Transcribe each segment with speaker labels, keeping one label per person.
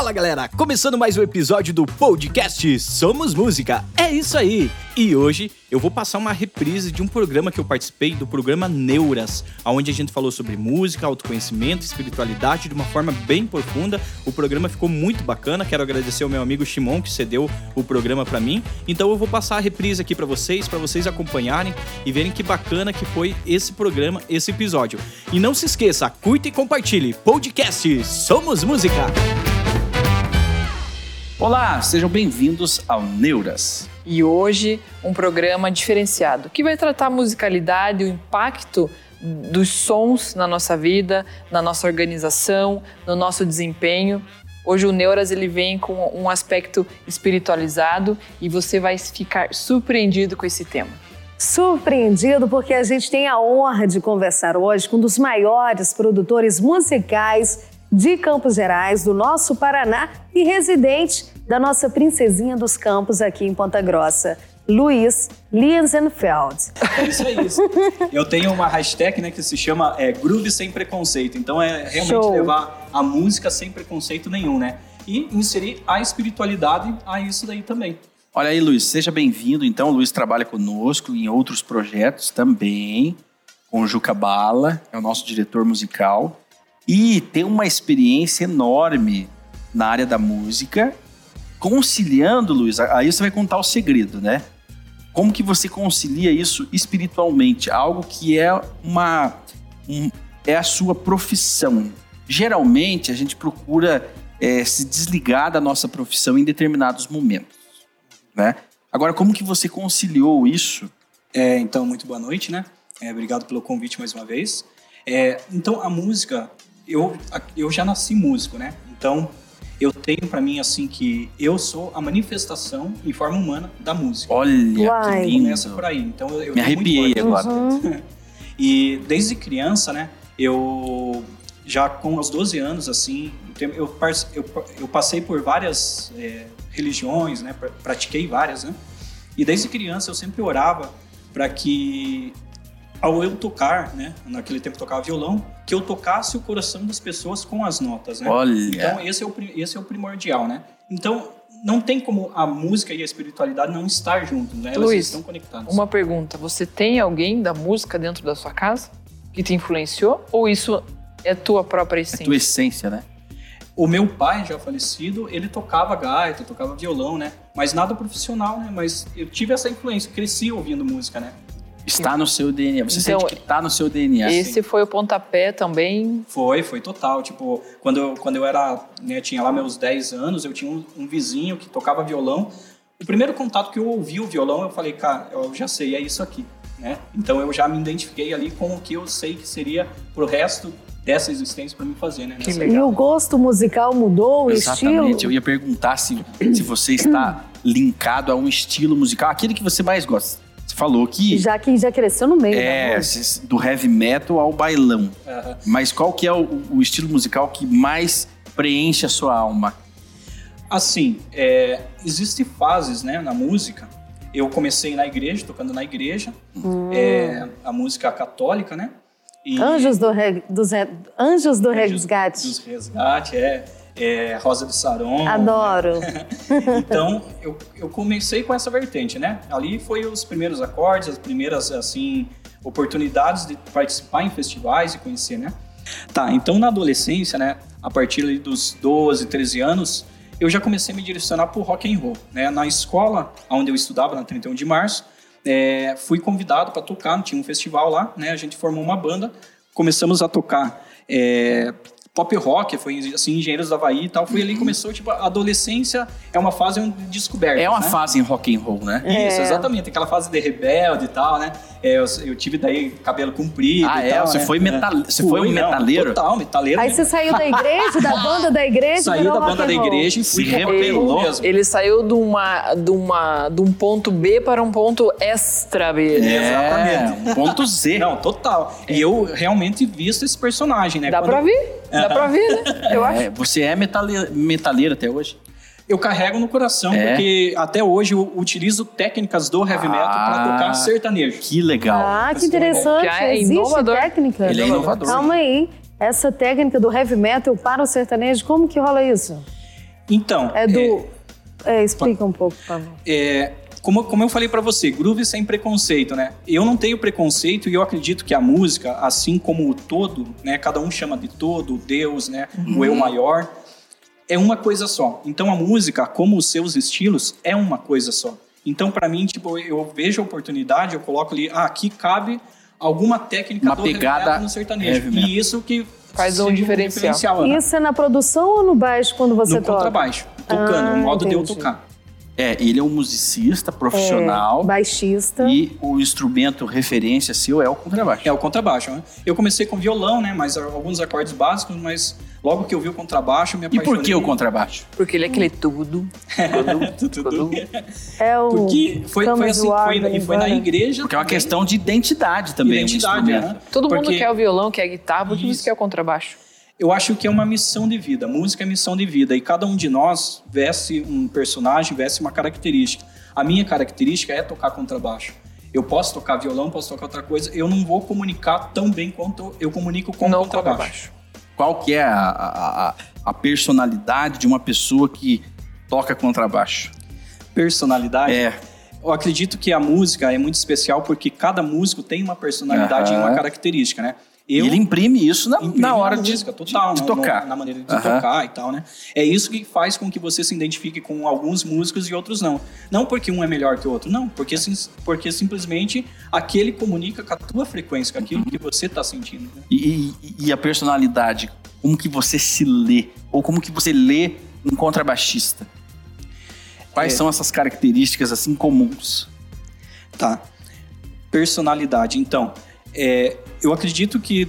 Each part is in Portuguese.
Speaker 1: Fala galera, começando mais um episódio do podcast Somos Música. É isso aí. E hoje eu vou passar uma reprise de um programa que eu participei, do programa Neuras, onde a gente falou sobre música, autoconhecimento, espiritualidade de uma forma bem profunda. O programa ficou muito bacana. Quero agradecer ao meu amigo Shimon que cedeu o programa para mim. Então eu vou passar a reprise aqui para vocês, para vocês acompanharem e verem que bacana que foi esse programa, esse episódio. E não se esqueça, curta e compartilhe. Podcast Somos Música.
Speaker 2: Olá, sejam bem-vindos ao Neuras.
Speaker 3: E hoje um programa diferenciado que vai tratar a musicalidade, o impacto dos sons na nossa vida, na nossa organização, no nosso desempenho. Hoje o Neuras ele vem com um aspecto espiritualizado e você vai ficar surpreendido com esse tema.
Speaker 4: Surpreendido porque a gente tem a honra de conversar hoje com um dos maiores produtores musicais de Campos Gerais, do nosso Paraná e residente da nossa princesinha dos campos aqui em Ponta Grossa. Luiz Lienzenfeld.
Speaker 2: É isso aí. Isso. Eu tenho uma hashtag né, que se chama é, Groove Sem Preconceito. Então é realmente Show. levar a música sem preconceito nenhum, né? E inserir a espiritualidade a isso daí também. Olha aí, Luiz, seja bem-vindo. Então, o Luiz trabalha conosco em outros projetos também, com o Juca Bala, é o nosso diretor musical. E tem uma experiência enorme na área da música, conciliando, Luiz, aí você vai contar o segredo, né? Como que você concilia isso espiritualmente? Algo que é uma um, é a sua profissão. Geralmente a gente procura é, se desligar da nossa profissão em determinados momentos, né? Agora, como que você conciliou isso?
Speaker 5: É, então, muito boa noite, né? É, obrigado pelo convite mais uma vez. É, então, a música eu, eu já nasci músico, né? Então, eu tenho para mim assim que eu sou a manifestação em forma humana da música.
Speaker 2: Olha,
Speaker 4: Uai.
Speaker 2: que lindo.
Speaker 5: Começa por aí. Então, eu
Speaker 2: Me arrepiei agora.
Speaker 5: Uhum. e desde criança, né? Eu já com os 12 anos, assim, eu, eu, eu passei por várias é, religiões, né? Pratiquei várias, né? E desde criança eu sempre orava para que ao eu tocar, né, naquele tempo eu tocava violão, que eu tocasse o coração das pessoas com as notas, né?
Speaker 2: Olha.
Speaker 5: Então esse é o esse é o primordial, né? Então não tem como a música e a espiritualidade não estar juntos, né? Elas
Speaker 3: Luiz,
Speaker 5: estão conectadas.
Speaker 3: Uma pergunta, você tem alguém da música dentro da sua casa que te influenciou ou isso é tua própria essência?
Speaker 2: É tua essência, né?
Speaker 5: O meu pai, já falecido, ele tocava gaita, tocava violão, né? Mas nada profissional, né? Mas eu tive essa influência, cresci ouvindo música, né?
Speaker 2: Está no seu DNA. Você então, sente que está no seu DNA.
Speaker 3: Esse foi o pontapé também?
Speaker 5: Foi, foi total. Tipo, quando eu, quando eu era, né, tinha lá meus 10 anos, eu tinha um, um, vizinho que tocava violão. O primeiro contato que eu ouvi o violão, eu falei, cara, eu já sei, é isso aqui. Né? Então eu já me identifiquei ali com o que eu sei que seria pro resto dessa existência para mim fazer, né?
Speaker 4: Que legal. E o gosto musical mudou, o
Speaker 2: Exatamente.
Speaker 4: estilo?
Speaker 2: Exatamente. Eu ia perguntar se, se você está linkado a um estilo musical, aquele que você mais gosta. Você falou que.
Speaker 4: Já que já cresceu no meio.
Speaker 2: É, do heavy metal ao bailão. Uhum. Mas qual que é o, o, estilo musical que mais preenche a sua alma?
Speaker 5: Assim, é, existem fases né, na música. Eu comecei na igreja, tocando na igreja, hum. é, a música católica, né?
Speaker 4: E... Anjos do, re, dos, Anjos do Anjos Resgate.
Speaker 5: Dos Resgate, é é, Rosa de Saron.
Speaker 4: Adoro.
Speaker 5: então, eu, eu comecei com essa vertente, né? Ali foi os primeiros acordes, as primeiras, assim, oportunidades de participar em festivais e conhecer, né? Tá, então na adolescência, né, a partir dos 12, 13 anos, eu já comecei a me direcionar pro rock and roll, né? Na escola onde eu estudava, na 31 de março, é, fui convidado para tocar, tinha um festival lá, né? A gente formou uma banda, começamos a tocar é, pop rock, foi assim, Engenheiros da Havaí e tal. Foi ali que começou, tipo, a adolescência é uma fase de descoberta.
Speaker 2: É uma
Speaker 5: né?
Speaker 2: fase em rock and roll, né?
Speaker 5: Isso, é. exatamente. Aquela fase de rebelde e tal, né? É, eu, eu, tive daí cabelo comprido
Speaker 2: ah,
Speaker 5: e
Speaker 2: é?
Speaker 5: tal.
Speaker 2: Você
Speaker 5: né?
Speaker 2: foi, metal... É. você foi um metaleiro?
Speaker 5: total, metaleiro.
Speaker 4: Aí mesmo. você saiu da igreja, da banda da igreja?
Speaker 5: Saí da banda da igreja e fui rebelou
Speaker 3: mesmo. Ele saiu de, uma, de, uma, de um ponto B para um ponto extra B.
Speaker 2: É, exatamente. Um ponto Z.
Speaker 5: Não, total. E eu realmente visto esse personagem, né?
Speaker 3: Dá Quando... pra ver? Dá pra ver, né? Eu
Speaker 2: é, acho. Você é metaleiro, metaleiro até hoje?
Speaker 5: eu carrego no coração, é. porque até hoje eu utilizo técnicas do heavy metal ah, para tocar sertanejo.
Speaker 2: Que legal.
Speaker 4: Ah, que interessante.
Speaker 3: é Existe inovador.
Speaker 4: técnica?
Speaker 2: Ele é inovador.
Speaker 4: Calma aí. Essa técnica do heavy metal para o sertanejo, como que rola isso?
Speaker 5: Então.
Speaker 4: É do. É, é, explica um pouco, por favor.
Speaker 5: É, como, como eu falei para você, groove sem preconceito, né? Eu não tenho preconceito e eu acredito que a música, assim como o todo, né? Cada um chama de todo, Deus, né? Uhum. O eu maior, é uma coisa só. Então a música, como os seus estilos, é uma coisa só. Então para mim, tipo, eu vejo a oportunidade, eu coloco ali, ah, aqui cabe alguma técnica
Speaker 2: uma do pegada
Speaker 5: no sertanejo. E isso que
Speaker 3: faz um diferencial. Um diferencial
Speaker 4: isso é na produção ou no baixo quando você
Speaker 5: no
Speaker 4: toca? No
Speaker 5: contrabaixo, tocando, ah, o modo entendi. de eu tocar.
Speaker 2: É, ele é um musicista profissional.
Speaker 4: É, baixista.
Speaker 2: E o instrumento referência seu é o contrabaixo.
Speaker 5: É o contrabaixo, né? Eu comecei com violão, né? Mas alguns acordes básicos, mas logo que eu vi o contrabaixo, eu me apaixonei.
Speaker 2: E por que o contrabaixo?
Speaker 3: Porque ele é aquele tudo.
Speaker 5: tudo. tudo.
Speaker 4: É o
Speaker 5: Porque foi, foi assim, foi, foi na igreja.
Speaker 2: Porque é uma questão de identidade também.
Speaker 5: Identidade, né?
Speaker 3: Todo Porque... mundo quer o violão, quer a guitarra, por que você quer o contrabaixo?
Speaker 5: Eu acho que é uma missão de vida. Música é missão de vida. E cada um de nós veste um personagem, veste uma característica. A minha característica é tocar contrabaixo. Eu posso tocar violão, posso tocar outra coisa. Eu não vou comunicar tão bem quanto eu comunico com não contrabaixo. contrabaixo.
Speaker 2: Qual que é a, a, a, personalidade de uma pessoa que toca contrabaixo?
Speaker 5: Personalidade?
Speaker 2: É.
Speaker 5: Eu acredito que a música é muito especial porque cada músico tem uma personalidade uhum. e uma característica, né?
Speaker 2: Eu, ele imprime isso na, na hora na música,
Speaker 5: de, total,
Speaker 2: de, de tocar.
Speaker 5: Na, na maneira de tocar e tal, né? É isso que faz com que você se identifique com alguns músicos e outros não. Não porque um é melhor que o outro, não. Porque, porque simplesmente aquele comunica com a tua frequência, com aquilo que você está sentindo. Né?
Speaker 2: E, e, e, a personalidade, como que você se lê? Ou como que você lê um contrabaixista? Quais é. são essas características assim comuns?
Speaker 5: Tá. Personalidade, então é, eu acredito que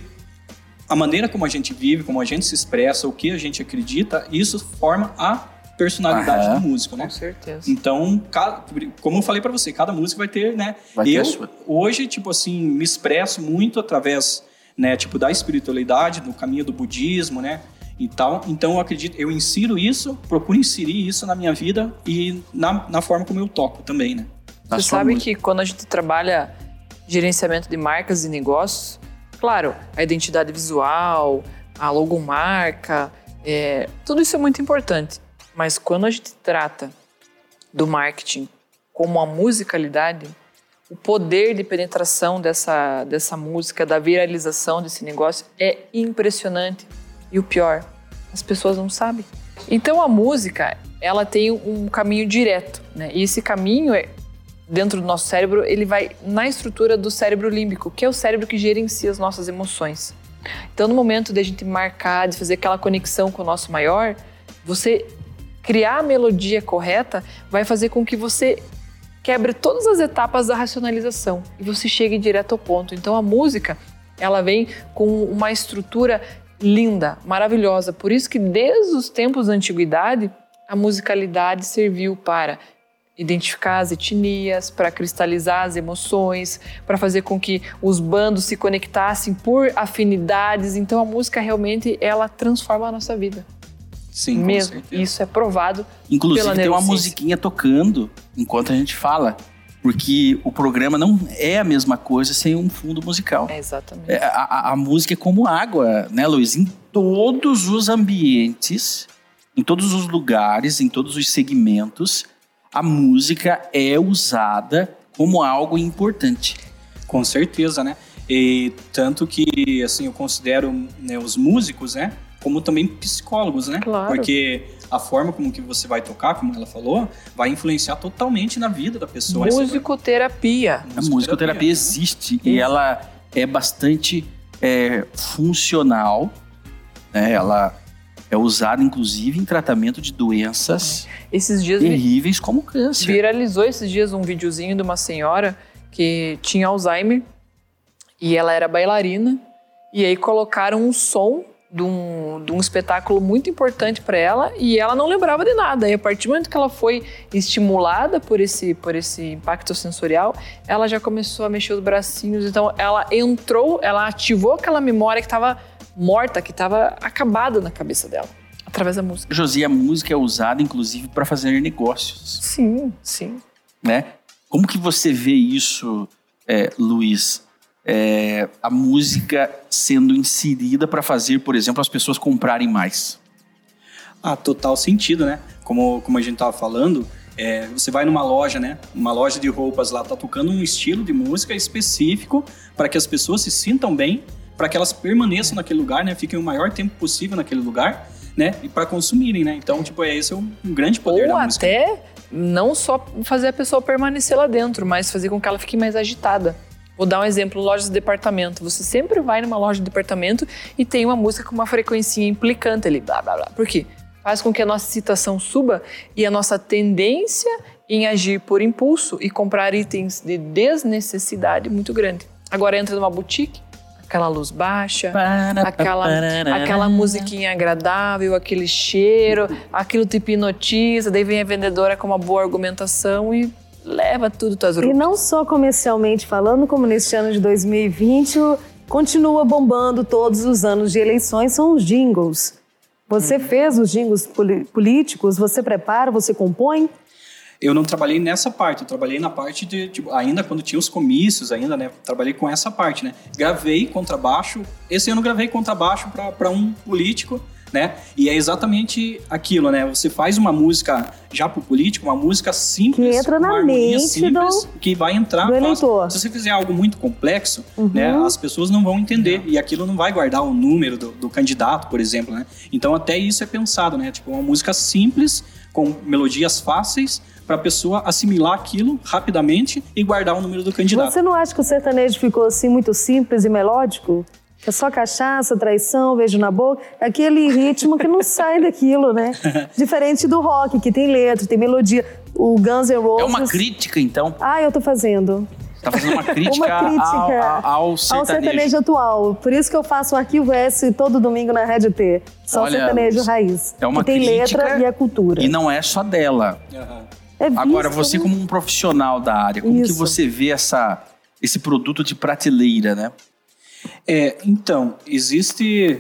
Speaker 5: a maneira como a gente vive, como a gente se expressa, o que a gente acredita, isso forma a personalidade Aham. do músico, né?
Speaker 3: Com certeza.
Speaker 5: Então, como eu falei para você, cada músico vai ter, né?
Speaker 2: Vai
Speaker 5: eu
Speaker 2: ter
Speaker 5: hoje, tipo assim, me expresso muito através, né, tipo da espiritualidade, do caminho do budismo, né? E tal. Então, eu acredito, eu insiro isso, procuro inserir isso na minha vida e na, na forma como eu toco também, né?
Speaker 3: Você sabe música. que quando a gente trabalha gerenciamento de marcas e negócios, claro, a identidade visual, a logomarca, é, tudo isso é muito importante. Mas quando a gente trata do marketing como a musicalidade, o poder de penetração dessa, dessa música, da viralização desse negócio é impressionante. E o pior, as pessoas não sabem. Então a música, ela tem um caminho direto, né? E esse caminho é dentro do nosso cérebro, ele vai na estrutura do cérebro límbico, que é o cérebro que gerencia as nossas emoções. Então, no momento de a gente marcar, de fazer aquela conexão com o nosso maior, você criar a melodia correta vai fazer com que você quebre todas as etapas da racionalização e você chegue direto ao ponto. Então, a música, ela vem com uma estrutura linda, maravilhosa. Por isso que desde os tempos da antiguidade, a musicalidade serviu para identificar as etnias, para cristalizar as emoções, para fazer com que os bandos se conectassem por afinidades. Então a música realmente ela transforma a nossa vida.
Speaker 5: Sim,
Speaker 3: mesmo. Isso é provado.
Speaker 2: Inclusive pela tem uma musiquinha tocando enquanto a gente fala. Porque o programa não é a mesma coisa sem um fundo musical.
Speaker 3: É exatamente.
Speaker 2: É, a, a, a música é como água, né, Luiz? Em todos os ambientes, em todos os lugares, em todos os segmentos, a música é usada como algo importante.
Speaker 5: Com certeza, né? E tanto que, assim, eu considero né, os músicos, né? Como também psicólogos, né?
Speaker 3: Claro.
Speaker 5: Porque a forma como que você vai tocar, como ela falou, vai influenciar totalmente na vida da pessoa.
Speaker 3: Musicoterapia.
Speaker 2: A musicoterapia existe e ela é bastante é, funcional. Né? Ela é usado, inclusive, em tratamento de doenças
Speaker 3: esses dias
Speaker 2: terríveis como câncer.
Speaker 3: Viralizou esses dias um videozinho de uma senhora que tinha Alzheimer e ela era bailarina. E aí colocaram um som de um, de um espetáculo muito importante para ela e ela não lembrava de nada. E a partir do momento que ela foi estimulada por esse, por esse impacto sensorial, ela já começou a mexer os bracinhos. Então ela entrou, ela ativou aquela memória que estava morta, que estava acabada na cabeça dela, através da música.
Speaker 2: Josi, a música é usada inclusive para fazer negócios.
Speaker 3: Sim, sim.
Speaker 2: Né? Como que você vê isso, é, Luiz? É, a música sendo inserida para fazer, por exemplo, as pessoas comprarem mais?
Speaker 5: Ah, total sentido, né? como, como a gente estava falando, é, você vai numa loja, né? Uma loja de roupas lá, tá tocando um estilo de música específico para que as pessoas se sintam bem, para que elas permaneçam naquele lugar, né? Fiquem o maior tempo possível naquele lugar, né? E para consumirem, né? Então, tipo, é esse é um, grande poder
Speaker 3: Ou
Speaker 5: da música.
Speaker 3: até não só fazer a pessoa permanecer lá dentro, mas fazer com que ela fique mais agitada. Vou dar um exemplo, lojas de departamento. Você sempre vai numa loja de departamento e tem uma música com uma frequência implicante ali, blá, blá, blá. Por quê? Faz com que a nossa citação suba e a nossa tendência em agir por impulso e comprar itens de desnecessidade muito grande. Agora entra numa boutique, aquela luz baixa, aquela, aquela musiquinha agradável, aquele cheiro, aquilo te hipnotiza, daí vem a vendedora com uma boa argumentação e leva tudo tuas
Speaker 4: E não só comercialmente falando, como neste ano de 2020, continua bombando todos os anos de eleições, são os jingles. Você uhum. fez os jingles políticos, você prepara, você compõe?
Speaker 5: Eu não trabalhei nessa parte, eu trabalhei na parte de, tipo, ainda quando tinha os comícios, ainda, né? Trabalhei com essa parte, né? Gravei contrabaixo, esse ano gravei contrabaixo para um político, né? E é exatamente aquilo, né? Você faz uma música já pro político, uma música simples,
Speaker 4: que entra na mente simples,
Speaker 5: do, que vai entrar.
Speaker 4: Do eleitor.
Speaker 5: Se você fizer algo muito complexo, uhum. né? As pessoas não vão entender e aquilo não vai guardar o número do, do candidato, por exemplo, né? Então até isso é pensado, né? Tipo uma música simples com melodias fáceis para a pessoa assimilar aquilo rapidamente e guardar o número do candidato.
Speaker 4: Você não acha que o sertanejo ficou assim muito simples e melódico? É só cachaça, traição, beijo na boca, aquele ritmo que não sai daquilo, né? Diferente do rock, que tem letra, tem melodia. O Guns N' Roses.
Speaker 2: É uma crítica, então?
Speaker 4: Ah, eu tô fazendo.
Speaker 2: Tá fazendo uma crítica, uma crítica ao, ao, sertanejo. ao, sertanejo.
Speaker 4: atual. Por isso que eu faço o arquivo S todo domingo na Rede T. Só Olha, sertanejo raiz. É uma que tem letra e a cultura.
Speaker 2: E não é só dela. Uhum. É visto, Agora, você como um profissional da área, como Isso. que você vê essa, esse produto de prateleira, né?
Speaker 5: É, então, existe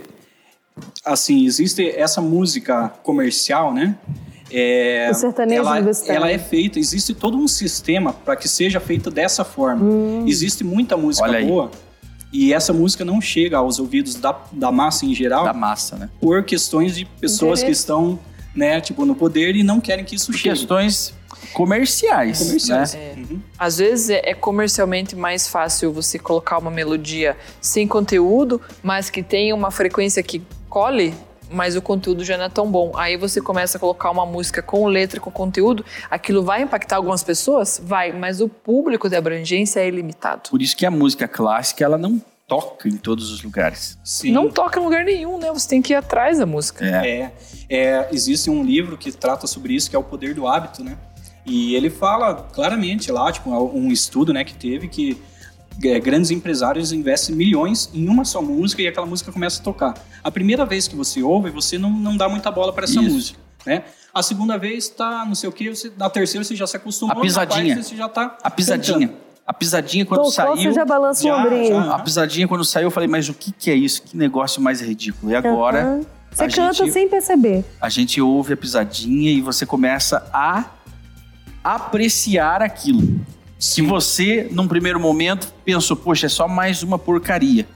Speaker 5: assim, existe essa música comercial, né?
Speaker 4: É, o sertanejo
Speaker 5: ela, ela é feita, existe todo um sistema para que seja feita dessa forma. Hum. Existe muita música Olha boa. Aí. E essa música não chega aos ouvidos da, da massa em geral.
Speaker 2: Da massa, né?
Speaker 5: Por questões de pessoas que estão, né, tipo, no poder e não querem que isso chegue.
Speaker 2: Questões comerciais. Comerciais.
Speaker 3: Né? É. Uhum. Às vezes é, é, comercialmente mais fácil você colocar uma melodia sem conteúdo, mas que tenha uma frequência que cole, mas o conteúdo já não é tão bom. Aí você começa a colocar uma música com letra, com conteúdo, aquilo vai impactar algumas pessoas? Vai, mas o público de abrangência é ilimitado.
Speaker 2: Por isso que a música clássica, ela não toca em todos os lugares.
Speaker 3: Sim. Não toca em lugar nenhum, né? Você tem que ir atrás da música.
Speaker 5: É. é. é existe um livro que trata sobre isso, que é o Poder do Hábito, né? E ele fala claramente lá, tipo, um estudo né, que teve que é, grandes empresários investem milhões em uma só música e aquela música começa a tocar. A primeira vez que você ouve, você não, não dá muita bola para essa Isso. música, né? A segunda vez tá, não sei o que, você, na terceira você já se acostumou.
Speaker 2: A pisadinha.
Speaker 5: você já tá
Speaker 2: a pisadinha. Cantando. A pisadinha quando Tocou, saiu. Você
Speaker 4: já balança o ombrinho.
Speaker 2: A pisadinha quando saiu, eu falei, mas o que, que é isso? Que negócio mais ridículo. E agora. Uhum.
Speaker 4: Você canta gente, sem perceber.
Speaker 2: A gente ouve a pisadinha e você começa a apreciar aquilo. Se você, num primeiro momento, pensou, poxa, é só mais uma porcaria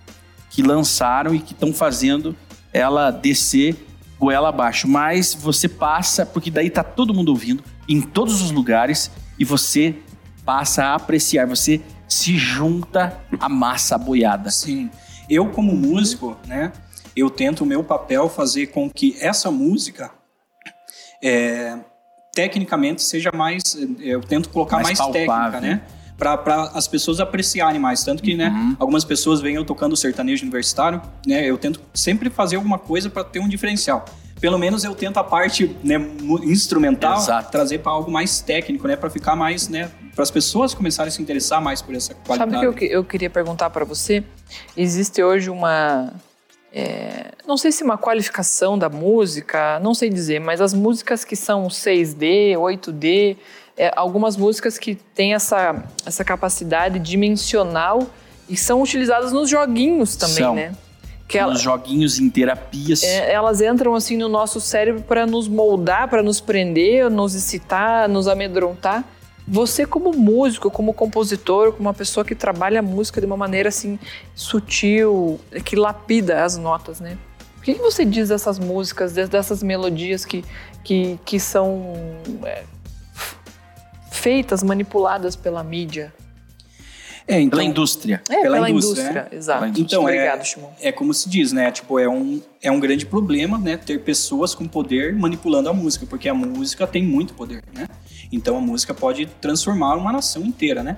Speaker 2: que lançaram e que estão fazendo ela descer goela abaixo. Mas você passa, porque daí tá todo mundo ouvindo, em todos os lugares, e você passa a apreciar, você se junta à massa boiada.
Speaker 5: Sim. Eu, como músico, né, eu tento o meu papel fazer com que essa música é, tecnicamente seja mais. Eh, eu tento colocar mais, mais técnica, né? para as pessoas apreciarem mais. Tanto que, né, uhum. né, algumas pessoas vêm eu tocando sertanejo universitário, né, eu tento sempre fazer alguma coisa para ter um diferencial. Pelo menos eu tento a parte né, instrumental Exato. trazer para algo mais técnico, né, para ficar mais, né, para as pessoas começarem a se interessar mais por essa qualidade.
Speaker 3: Sabe o que eu, eu queria perguntar para você? Existe hoje uma é, não sei se uma qualificação da música, não sei dizer, mas as músicas que são 6D, 8D, é, algumas músicas que têm essa, essa capacidade dimensional e são utilizadas nos joguinhos também, são. né?
Speaker 2: Que ela, joguinhos em terapias.
Speaker 3: É, elas entram assim no nosso cérebro para nos moldar, para nos prender, nos excitar, nos amedrontar. Você como músico, como compositor, como uma pessoa que trabalha a música de uma maneira assim sutil, que lapida as notas, né? que, que você diz dessas músicas, dessas melodias que, que, que são é, feitas, manipuladas pela mídia?
Speaker 2: É, então, pela indústria.
Speaker 3: É, pela, pela indústria, indústria né? exato.
Speaker 5: Então, Obrigado, é, é como se diz, né? Tipo, é um, é um grande problema, né? Ter pessoas com poder manipulando a música, porque a música tem muito poder, né? Então, a música pode transformar uma nação inteira, né?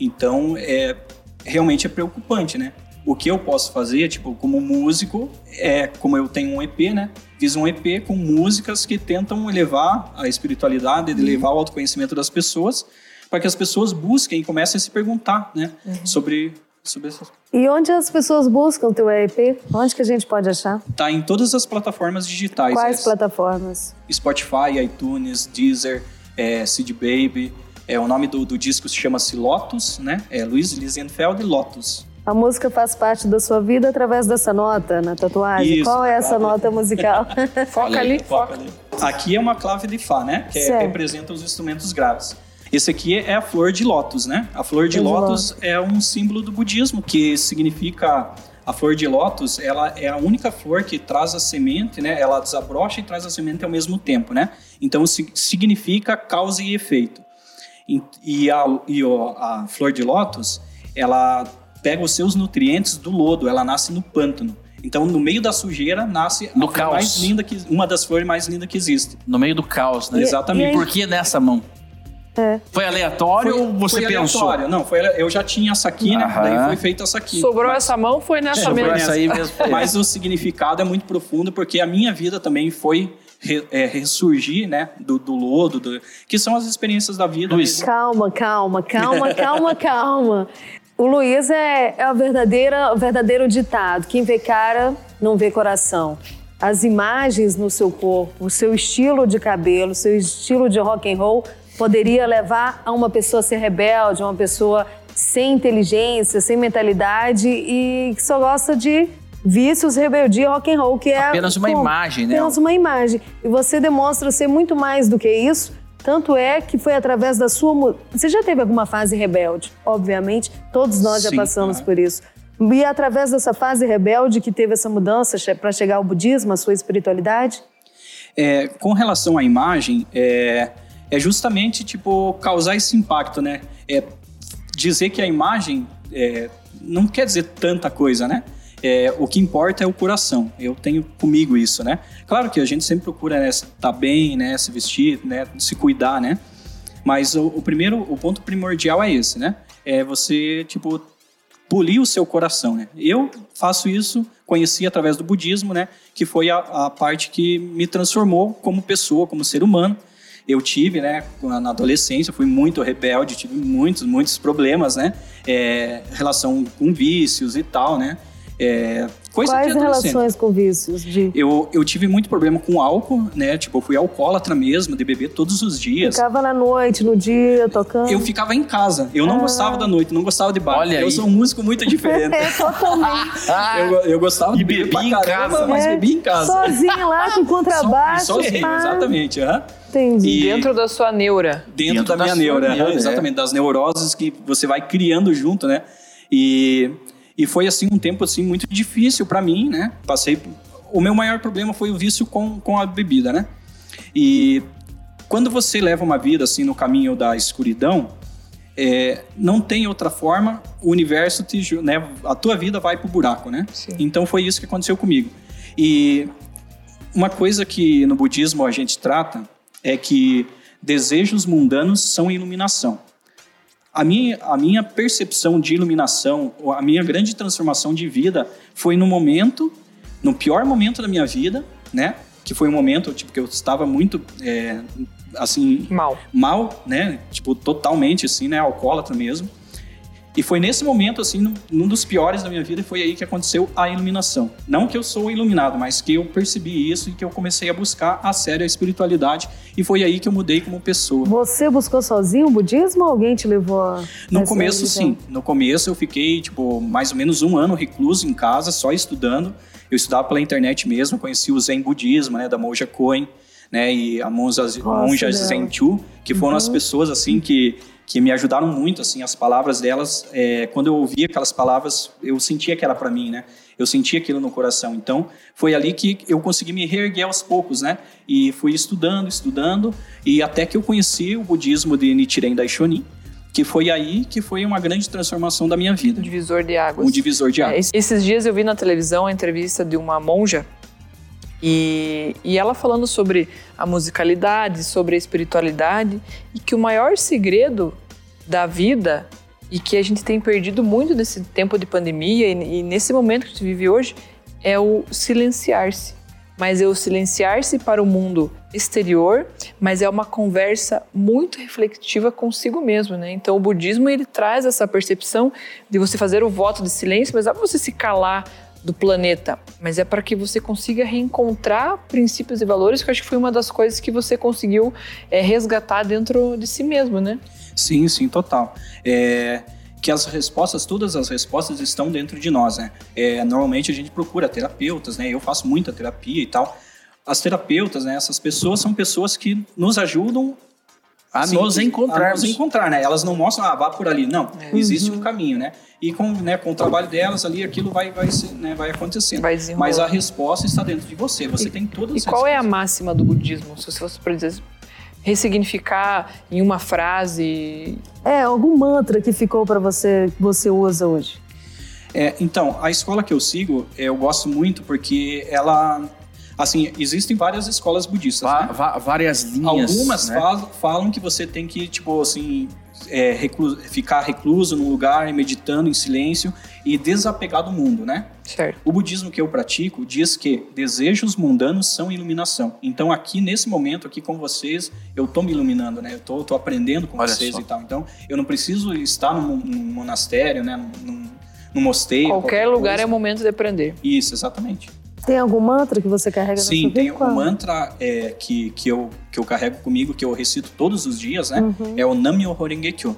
Speaker 5: Então, é, realmente é preocupante, né? O que eu posso fazer, tipo, como músico, é como eu tenho um EP, né? Fiz um EP com músicas que tentam elevar a espiritualidade, uhum. elevar o autoconhecimento das pessoas, para que as pessoas busquem e comecem a se perguntar, né? Uhum. Sobre sobre essas
Speaker 4: E onde as pessoas buscam o teu EP? Onde que a gente pode achar?
Speaker 5: Tá em todas as plataformas digitais.
Speaker 4: Quais é, plataformas?
Speaker 5: Spotify, iTunes, Deezer, é, CD Baby. É, o nome do, do disco se chama-se Lotus, né? É Luiz Lisenfeld Lotus.
Speaker 4: A música faz parte da sua vida através dessa nota na tatuagem. Isso, Qual é essa nota musical?
Speaker 3: foca ali, foca. ali.
Speaker 5: Aqui é uma clave de Fá, né? Que é, representa os instrumentos graves. Esse aqui é a flor de lótus, né? A flor de lótus é um símbolo do budismo que significa a flor de lótus, ela é a única flor que traz a semente, né? Ela desabrocha e traz a semente ao mesmo tempo, né? Então significa causa e efeito. E a, e a flor de lótus, ela pega os seus nutrientes do lodo, ela nasce no pântano. Então, no meio da sujeira, nasce
Speaker 2: no caos.
Speaker 5: mais linda que, uma das flores mais lindas que existe.
Speaker 2: No meio do caos, né?
Speaker 5: E, Exatamente.
Speaker 2: E Por que nessa mão? É. Foi aleatório foi, ou você foi pensou? Aleatório.
Speaker 5: Não, foi, eu já tinha essa aqui, né? Daí foi feita essa aqui.
Speaker 3: Sobrou mas, essa mão, foi nessa
Speaker 2: mesmo. Essa aí mesmo.
Speaker 5: Mas o significado é muito profundo, porque a minha vida também foi re, é, ressurgir, né? Do, do lodo, do, que são as experiências da vida.
Speaker 4: Luiz. Calma, calma, calma, calma, calma. O Luiz é, é o, verdadeira, o verdadeiro ditado: quem vê cara não vê coração. As imagens no seu corpo, o seu estilo de cabelo, o seu estilo de rock and roll poderia levar a uma pessoa a ser rebelde, uma pessoa sem inteligência, sem mentalidade e que só gosta de vícios, rebeldia, rock and roll, que é
Speaker 2: apenas uma imagem,
Speaker 4: né? Apenas uma imagem. E você demonstra ser muito mais do que isso tanto é que foi através da sua. Você já teve alguma fase rebelde? Obviamente, todos nós Sim, já passamos por isso. E através dessa fase rebelde que teve essa mudança para chegar ao budismo, à sua espiritualidade?
Speaker 5: É, com relação à imagem, é, é, justamente tipo causar esse impacto, né? É dizer que a imagem é, não quer dizer tanta coisa, né? é, o que importa é o coração. Eu tenho comigo isso, né? Claro que a gente sempre procura né, estar bem, né, se vestir, né, se cuidar, né? Mas o, o, primeiro, o ponto primordial é esse, né? É você, tipo, polir o seu coração, né? Eu faço isso, conheci através do budismo, né? Que foi a, a parte que me transformou como pessoa, como ser humano. Eu tive, né, na adolescência, fui muito rebelde, tive muitos, muitos problemas, né? É, relação com vícios e tal, né?
Speaker 4: É, coisa Quais relações com vícios? De...
Speaker 5: Eu, eu tive muito problema com álcool, né? Tipo, eu fui alcoólatra mesmo, de beber todos os dias.
Speaker 4: Ficava na noite, no dia, tocando?
Speaker 5: Eu ficava em casa. Eu não ah. gostava da noite, não gostava de bar. Olha eu aí. sou um músico muito diferente.
Speaker 4: é, totalmente.
Speaker 5: eu, eu gostava de beber em casa, mas é, bebia em casa.
Speaker 4: Sozinho lá, com contrabaixo.
Speaker 5: sozinho, exatamente. Uhum.
Speaker 3: Entendi. E dentro da sua neura.
Speaker 5: Dentro, dentro da, da, minha neura, neura é. exatamente, das neuroses que você vai criando junto, né? E e foi assim um tempo assim muito difícil para mim, né? Passei o meu maior problema foi o vício com, com a bebida, né? E quando você leva uma vida assim no caminho da escuridão, é, não tem outra forma, o universo te, né, a tua vida vai pro buraco, né? Sim. Então foi isso que aconteceu comigo. E uma coisa que no budismo a gente trata é que desejos mundanos são iluminação. A minha, a minha percepção de iluminação, a minha grande transformação de vida foi no momento, no pior momento da minha vida, né? Que foi um momento, tipo, que eu estava muito, é, assim...
Speaker 3: Mal.
Speaker 5: Mal, né? Tipo, totalmente, assim, né? Alcoólatra mesmo. E foi nesse momento, assim, num dos piores da minha vida, foi aí que aconteceu a iluminação. Não que eu sou iluminado, mas que eu percebi isso e que eu comecei a buscar a sério a espiritualidade. E foi aí que eu mudei como pessoa.
Speaker 4: Você buscou sozinho o budismo ou alguém te levou a
Speaker 5: No começo, religião? sim. No começo eu fiquei, tipo, mais ou menos um ano recluso em casa, só estudando. Eu estudava pela internet mesmo, conheci o Zen Budismo, né, da Monja Coen, né, e a monja, monja Zen Chu, que foram uhum. as pessoas, assim, que que me ajudaram muito, assim, as palavras delas, é, quando eu ouvia aquelas palavras, eu sentia que era para mim, né? Eu sentia aquilo no coração. Então, foi ali que eu consegui me reerguer aos poucos, né? E fui estudando, estudando, e até que eu conheci o budismo de Nichiren Daishonin, que foi aí que foi uma grande transformação da minha vida.
Speaker 3: Um divisor de águas.
Speaker 5: Um divisor de é, águas.
Speaker 3: É, esses dias eu vi na televisão a entrevista de uma monja e, e ela falando sobre a musicalidade, sobre a espiritualidade, e que o maior segredo da vida e que a gente tem perdido muito nesse tempo de pandemia e, e nesse momento que a gente vive hoje é o silenciar-se. Mas é o silenciar-se para o mundo exterior, mas é uma conversa muito reflexiva consigo mesmo, né? Então o budismo ele traz essa percepção de você fazer o voto de silêncio, mas não é você se calar do planeta, mas é para que você consiga reencontrar princípios e valores, que eu acho que foi uma das coisas que você conseguiu é, resgatar dentro de si mesmo, né?
Speaker 5: Sim, sim, total. É, que as respostas, todas as respostas estão dentro de nós, né? É, normalmente a gente procura terapeutas, né? Eu faço muita terapia e tal. As terapeutas, né? Essas pessoas são pessoas que nos ajudam
Speaker 2: a Sim, nos encontrar.
Speaker 5: A nos encontrar, né? Elas não mostram, ah, vá por ali. Não, é. existe um caminho, né? E com, né, com o trabalho delas ali, aquilo vai, vai, né, vai acontecendo. Vai Mas a resposta está dentro de você. Você e, tem todas
Speaker 3: as E qual é a máxima do budismo? Se você fosse, por exemplo, ressignificar em uma frase...
Speaker 4: É, algum mantra que ficou para você, que você usa hoje?
Speaker 5: É, então, a escola que eu sigo, eu gosto muito porque ela Assim, existem várias escolas budistas.
Speaker 2: né? várias linhas.
Speaker 5: Algumas né? falam, falam, que você tem que, tipo assim, é, recluso, ficar recluso num lugar, meditando em silêncio e desapegar do mundo, né?
Speaker 3: Certo.
Speaker 5: O budismo que eu pratico diz que desejos mundanos são iluminação. Então, aqui, nesse momento, aqui com vocês, eu tô me iluminando, né? Eu tô, tô aprendendo com Olha vocês só. e tal. Então, eu não preciso estar num, num monastério, né? Num, num mosteiro.
Speaker 3: Qualquer, qualquer lugar coisa. é o momento de aprender.
Speaker 5: Isso, exatamente.
Speaker 4: Tem algum mantra que você carrega
Speaker 5: Sim, tem um mantra é, que, que, eu, que eu carrego comigo, que eu recito todos os dias, né? Uhum. É o Nam-myoho Renge-kyo.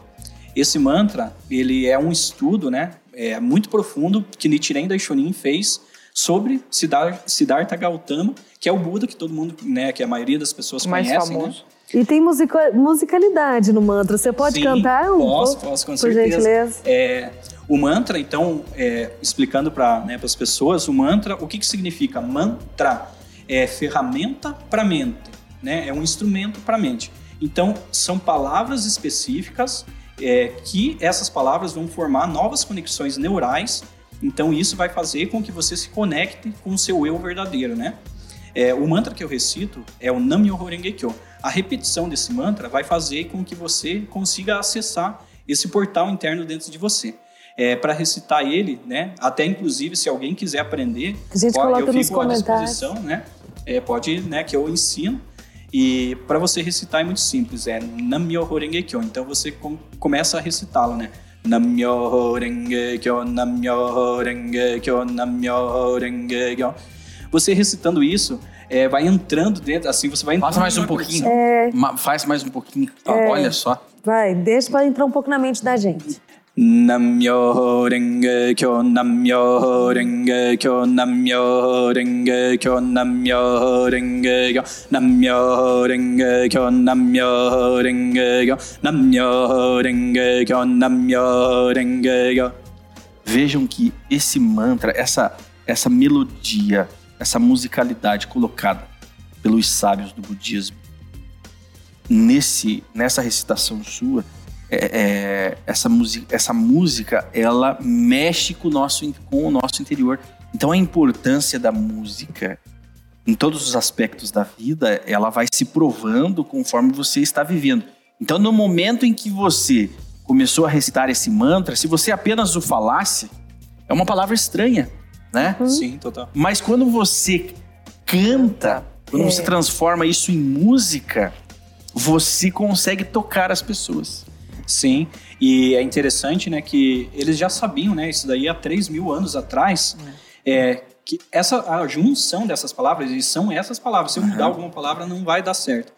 Speaker 5: Esse mantra, ele é um estudo, né? É muito profundo que Nichiren Daishonin fez sobre Siddhartha Gautama, que é o Buda que todo mundo, né, que a maioria das pessoas Mais conhecem, né? famoso.
Speaker 4: né? E tem musica, musicalidade no mantra. Você pode
Speaker 5: Sim,
Speaker 4: cantar
Speaker 5: um posso, pouco, posso, com certeza. Por gentileza. É, o mantra, então, é, explicando para né, as pessoas, o mantra, o que, que significa? Mantra é ferramenta para mente, né? é um instrumento para a mente. Então, são palavras específicas é, que essas palavras vão formar novas conexões neurais. Então, isso vai fazer com que você se conecte com o seu eu verdadeiro, né? É, o mantra que eu recito é o Nam-myoho Renge Kyo. A repetição desse mantra vai fazer com que você consiga acessar esse portal interno dentro de você é, para recitar ele, né? Até inclusive se alguém quiser aprender,
Speaker 4: pode, eu
Speaker 5: fico à disposição, né? É, pode, né? Que eu ensino. E para você recitar é muito simples, é Nam-myoho Renge Kyo. Então você com, começa a recitá-lo, né? Nam-myoho Renge Kyo, Nam-myoho Renge Kyo, Nam-myoho Renge Kyo. Você recitando isso, é, vai entrando dentro, assim, você vai entrando.
Speaker 2: Faz mais um pouquinho. É... Faz mais um pouquinho. É... Olha só.
Speaker 4: Vai, deixa para entrar um pouco na mente da gente.
Speaker 5: Namyo Renge Kyo Namyo Renge Kyo Namyo Renge Kyo Namyo Renge Kyo Namyo Renge Kyo Namyo Renge Kyo Namyo Renge Kyo Namyo Renge Kyo
Speaker 2: Vejam que esse mantra, essa essa melodia, essa musicalidade colocada pelos sábios do budismo nesse nessa recitação sua é, é, essa, música, essa música ela mexe com o, nosso, com o nosso interior. Então a importância da música em todos os aspectos da vida, ela vai se provando conforme você está vivendo. Então no momento em que você começou a recitar esse mantra, se você apenas o falasse, é uma palavra estranha, né?
Speaker 5: Uhum. Sim, total.
Speaker 2: Mas quando você canta, quando é. você transforma isso em música, você consegue tocar as pessoas.
Speaker 5: Sim, e é interessante, né, que eles já sabiam, né, isso daí há 3 mil anos atrás, é. é que essa a junção dessas palavras, e são essas palavras, se eu mudar uhum. alguma palavra não vai dar certo.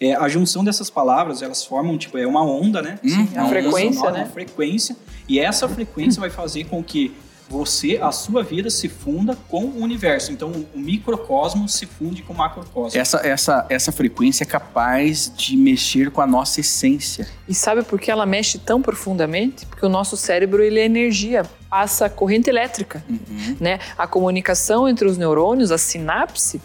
Speaker 5: É, a junção dessas palavras, elas formam, tipo, é uma onda, né?
Speaker 3: Hum,
Speaker 5: uma
Speaker 3: frequência, sonora, né?
Speaker 5: Uma frequência, e essa frequência vai fazer com que você, a sua vida se funda com o universo. Então, o microcosmo se funde com o macrocosmo.
Speaker 2: Essa, essa, essa frequência é capaz de mexer com a nossa essência.
Speaker 3: E sabe por que ela mexe tão profundamente? Porque o nosso cérebro ele é energia, passa corrente elétrica, uhum. né? A comunicação entre os neurônios, a sinapse,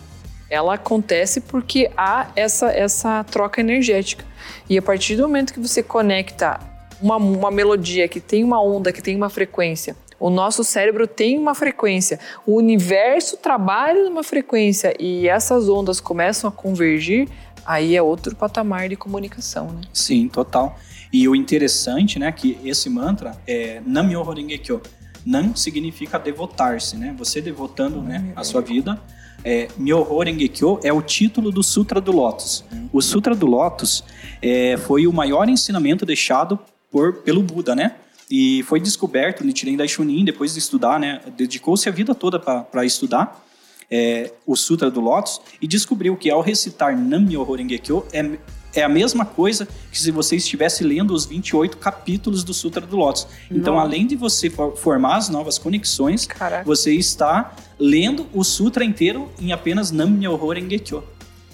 Speaker 3: ela acontece porque há essa, essa troca energética. E a partir do momento que você conecta uma, uma melodia que tem uma onda, que tem uma frequência, o nosso cérebro tem uma frequência, o universo trabalha numa frequência e essas ondas começam a convergir, aí é outro patamar de comunicação, né?
Speaker 5: Sim, total. E o interessante, né, que esse mantra é Nam-myoho Renge-kyo. Nam significa devotar-se, né? Você devotando, né, a sua vida. É, Myoho Renge-kyo é o título do Sutra do Lótus. O Sutra do Lótus é, foi o maior ensinamento deixado por, pelo Buda, né? E foi descoberto, Nichiren Daishonin, depois de estudar, né, dedicou-se a vida toda para estudar é, o Sutra do Lótus e descobriu que ao recitar Nam-myoho Renge-kyo é, é a mesma coisa que se você estivesse lendo os 28 capítulos do Sutra do Lótus. Então, além de você formar as novas conexões, Caraca. você está lendo o Sutra inteiro em apenas Nam-myoho Renge-kyo.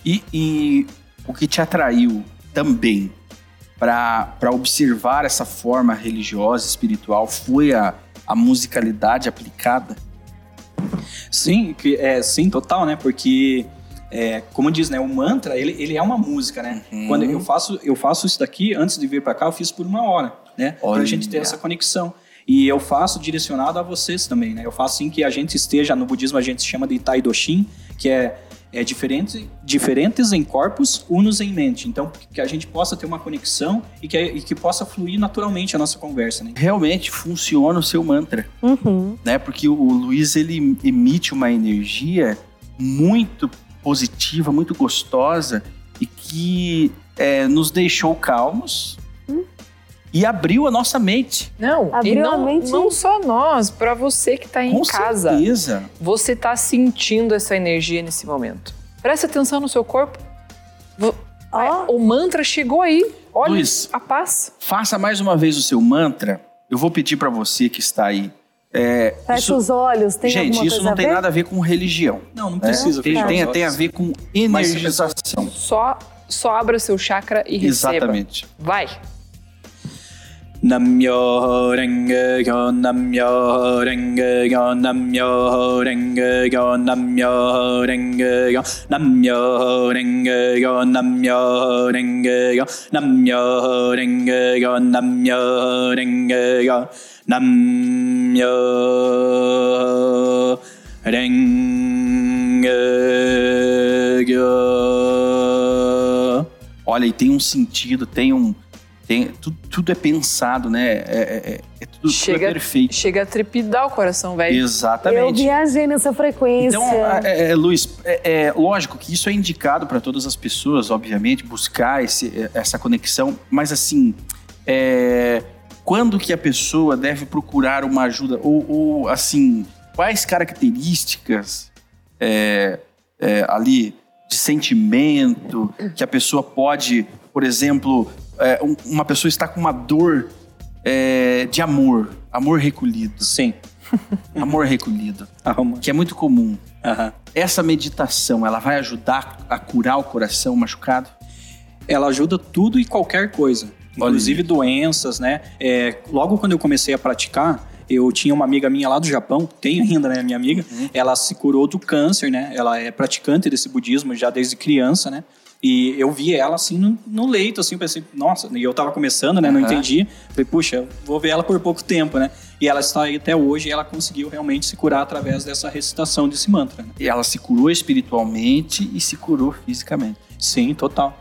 Speaker 2: E, e o que te atraiu também para observar essa forma religiosa, espiritual, foi a, a musicalidade aplicada?
Speaker 5: Sim, que, é, sim, total, né? Porque, é, como diz, né? O mantra, ele, ele é uma música, né? Uhum. Quando eu faço, eu faço isso daqui, antes de vir para cá, eu fiz por uma hora, né? Para a gente ter essa conexão. E eu faço direcionado a vocês também, né? Eu faço assim que a gente esteja, no budismo a gente chama de Taidoshin, que é é diferente, diferentes em corpos, unos em mente. Então, que a gente possa ter uma conexão e que, e que possa fluir naturalmente a nossa conversa. Né?
Speaker 2: Realmente funciona o seu mantra, uhum. né? Porque o Luiz ele emite uma energia muito positiva, muito gostosa e que é, nos deixou calmos, e abriu a nossa mente.
Speaker 3: Não, abriu e não, a mente. não só nós, para você que está em
Speaker 2: Com
Speaker 3: casa.
Speaker 2: Com certeza.
Speaker 3: Você está sentindo essa energia nesse momento. Preste atenção no seu corpo. Oh. O mantra chegou aí. Olha Luiz, a paz.
Speaker 2: Faça mais uma vez o seu mantra. Eu vou pedir para você que está aí.
Speaker 4: É, Fecha isso, os olhos, tem
Speaker 2: Gente, isso não tem nada a ver com religião.
Speaker 5: Não, não precisa. É,
Speaker 2: tem, tem, tem, a ver com energização.
Speaker 3: Só, só abra seu chakra e receba.
Speaker 2: Exatamente.
Speaker 3: Vai.
Speaker 5: Namyo Renge Kyo Namyo Renge Kyo Namyo Renge Kyo Namyo Renge Kyo Namyo Renge Kyo Namyo Renge Kyo Namyo Renge Kyo Namyo Renge Kyo Namyo Renge Kyo
Speaker 2: Olha, e tem um sentido, tem um tem, tudo, tudo é pensado, né? É, é, é, é tudo, chega, tudo é perfeito.
Speaker 3: Chega a trepidar o coração, velho.
Speaker 2: Exatamente.
Speaker 4: Eu viajei nessa frequência.
Speaker 2: Então, é, é, Luiz, é, lógico que isso é indicado para todas as pessoas, obviamente, buscar esse, essa conexão, mas assim, quando que a pessoa deve procurar uma ajuda? Ou, ou assim, quais características ali de sentimento que a pessoa pode, por exemplo, é, uma pessoa está com uma dor é, de amor, amor recolhido.
Speaker 5: Sim.
Speaker 2: amor recolhido, que é muito comum.
Speaker 5: Uhum.
Speaker 2: Essa meditação, ela vai ajudar a curar o coração machucado?
Speaker 5: Ela ajuda tudo e qualquer coisa, inclusive Olha. doenças, né? É, logo quando eu comecei a praticar, eu tinha uma amiga minha lá do Japão, tem ainda, né, minha amiga. Uhum. Ela se curou do câncer, né? Ela é praticante desse budismo já desde criança, né? E eu vi ela assim no, no leito, assim, pensei, nossa, e eu tava começando, né? Não uhum. entendi. Falei, puxa, vou ver ela por pouco tempo, né? E ela está aí até hoje e ela conseguiu realmente se curar através dessa recitação desse mantra. Né?
Speaker 2: E ela se curou espiritualmente e se curou fisicamente.
Speaker 5: Sim, total.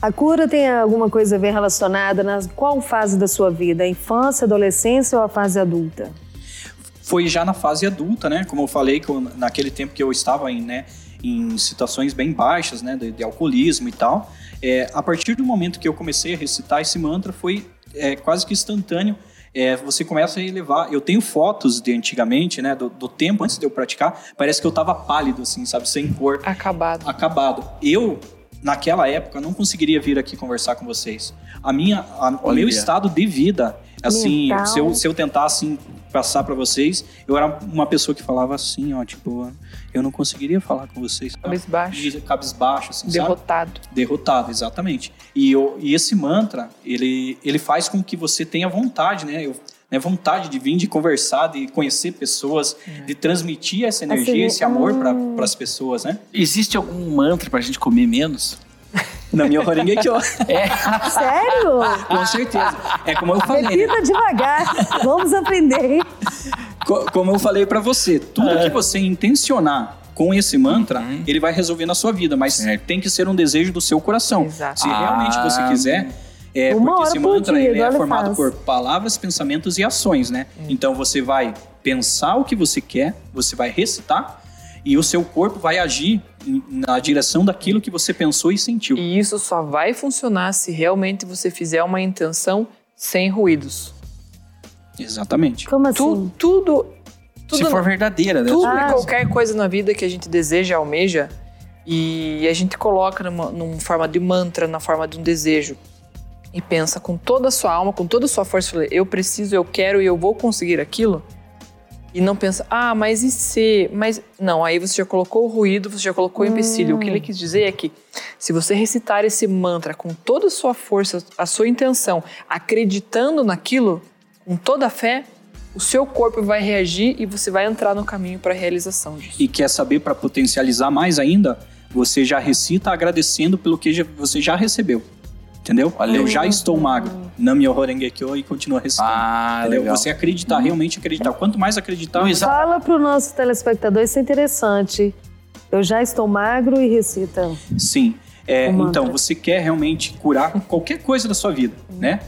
Speaker 4: A cura tem alguma coisa a ver relacionada na qual fase da sua vida? A infância, adolescência ou a fase adulta?
Speaker 5: Foi já na fase adulta, né? Como eu falei, que eu, naquele tempo que eu estava em, né, em situações bem baixas, né, de, de alcoolismo e tal. É, a partir do momento que eu comecei a recitar esse mantra, foi é, quase que instantâneo. É, você começa a elevar. Eu tenho fotos de antigamente, né, do, do tempo antes de eu praticar. Parece que eu tava pálido, assim, sabe, sem cor.
Speaker 3: Acabado.
Speaker 5: Acabado. Eu naquela época não conseguiria vir aqui conversar com vocês. A minha, a, o meu estado de vida Assim, se eu, se eu tentar, assim, passar para vocês, eu era uma pessoa que falava assim, ó, tipo, eu não conseguiria falar com vocês.
Speaker 3: Cabisbaixo.
Speaker 5: Cabisbaixo, assim,
Speaker 3: Derrotado.
Speaker 5: Sabe? Derrotado, exatamente. E, eu, e esse mantra, ele, ele faz com que você tenha vontade, né? Eu, né, vontade de vir, de conversar, de conhecer pessoas, é. de transmitir essa energia, assim, esse amor hum. para as pessoas, né?
Speaker 2: Existe algum mantra para a gente comer menos?
Speaker 5: Na minha aqui, ó.
Speaker 4: É. Sério?
Speaker 5: Com certeza. É como eu falei.
Speaker 4: Repita né? devagar. Vamos aprender.
Speaker 5: Como eu falei para você, tudo é. que você intencionar com esse mantra, uhum. ele vai resolver na sua vida, mas é. tem que ser um desejo do seu coração. Exato. Se realmente você ah. quiser, é, Uma porque esse mantra dia, ele é formado faz. por palavras, pensamentos e ações, né? Hum. Então você vai pensar o que você quer, você vai recitar e o seu corpo vai agir na direção daquilo que você pensou e sentiu.
Speaker 3: E isso só vai funcionar se realmente você fizer uma intenção sem ruídos.
Speaker 5: Exatamente.
Speaker 4: Como assim?
Speaker 3: Tu, tudo, tudo.
Speaker 2: Se for verdadeira, né?
Speaker 3: Tudo ah, e qualquer coisa na vida que a gente deseja, almeja, e a gente coloca numa, numa forma de mantra, na forma de um desejo, e pensa com toda a sua alma, com toda a sua força, eu preciso, eu quero e eu vou conseguir aquilo e não pensa, ah, mas e se? Mas não, aí você já colocou o ruído, você já colocou o empecilho. Hum. O que ele hum. quis dizer é que se você recitar esse mantra com toda a sua força, a sua intenção, acreditando naquilo, com toda a fé, o seu corpo vai reagir e você vai entrar no caminho para a realização disso.
Speaker 5: E quer saber para potencializar mais ainda? Você já recita agradecendo pelo que você já recebeu. Entendeu? Olha, eu já estou magro. Nami Horengekyo e continua recitando. Ah, entendeu? Legal. Você acreditar, uhum. realmente acreditar. Quanto mais acreditar...
Speaker 4: Luiz, Fala para o nosso telespectador, isso é interessante. Eu já estou magro e recita.
Speaker 5: Sim. É, então, você quer realmente curar qualquer coisa da sua vida, uhum. né?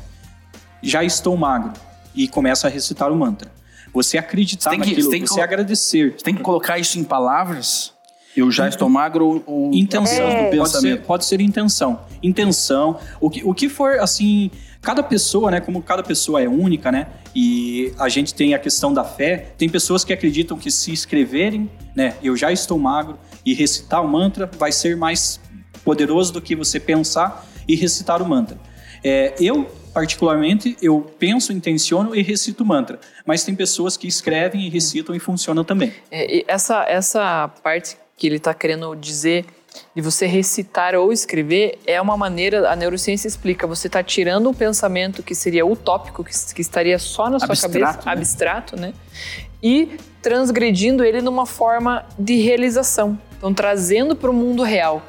Speaker 5: Já estou magro. E começa a recitar o mantra. Você acreditar você naquilo, que, você, você agradecer.
Speaker 2: Você tem que colocar isso em palavras eu já estou magro ou
Speaker 5: intenção é. do pensamento? Pode ser, pode ser intenção. Intenção. O que, o que for assim, cada pessoa, né, como cada pessoa é única, né? E a gente tem a questão da fé. Tem pessoas que acreditam que se escreverem, né, eu já estou magro e recitar o mantra vai ser mais poderoso do que você pensar e recitar o mantra. É, eu particularmente, eu penso, intenciono e recito o mantra. Mas tem pessoas que escrevem e recitam e funcionam também.
Speaker 3: É, essa, essa parte que ele está querendo dizer de você recitar ou escrever é uma maneira, a neurociência explica, você está tirando um pensamento que seria utópico, que, que estaria só na sua abstrato, cabeça, né? abstrato, né? E transgredindo ele numa forma de realização. Então, trazendo para o mundo real.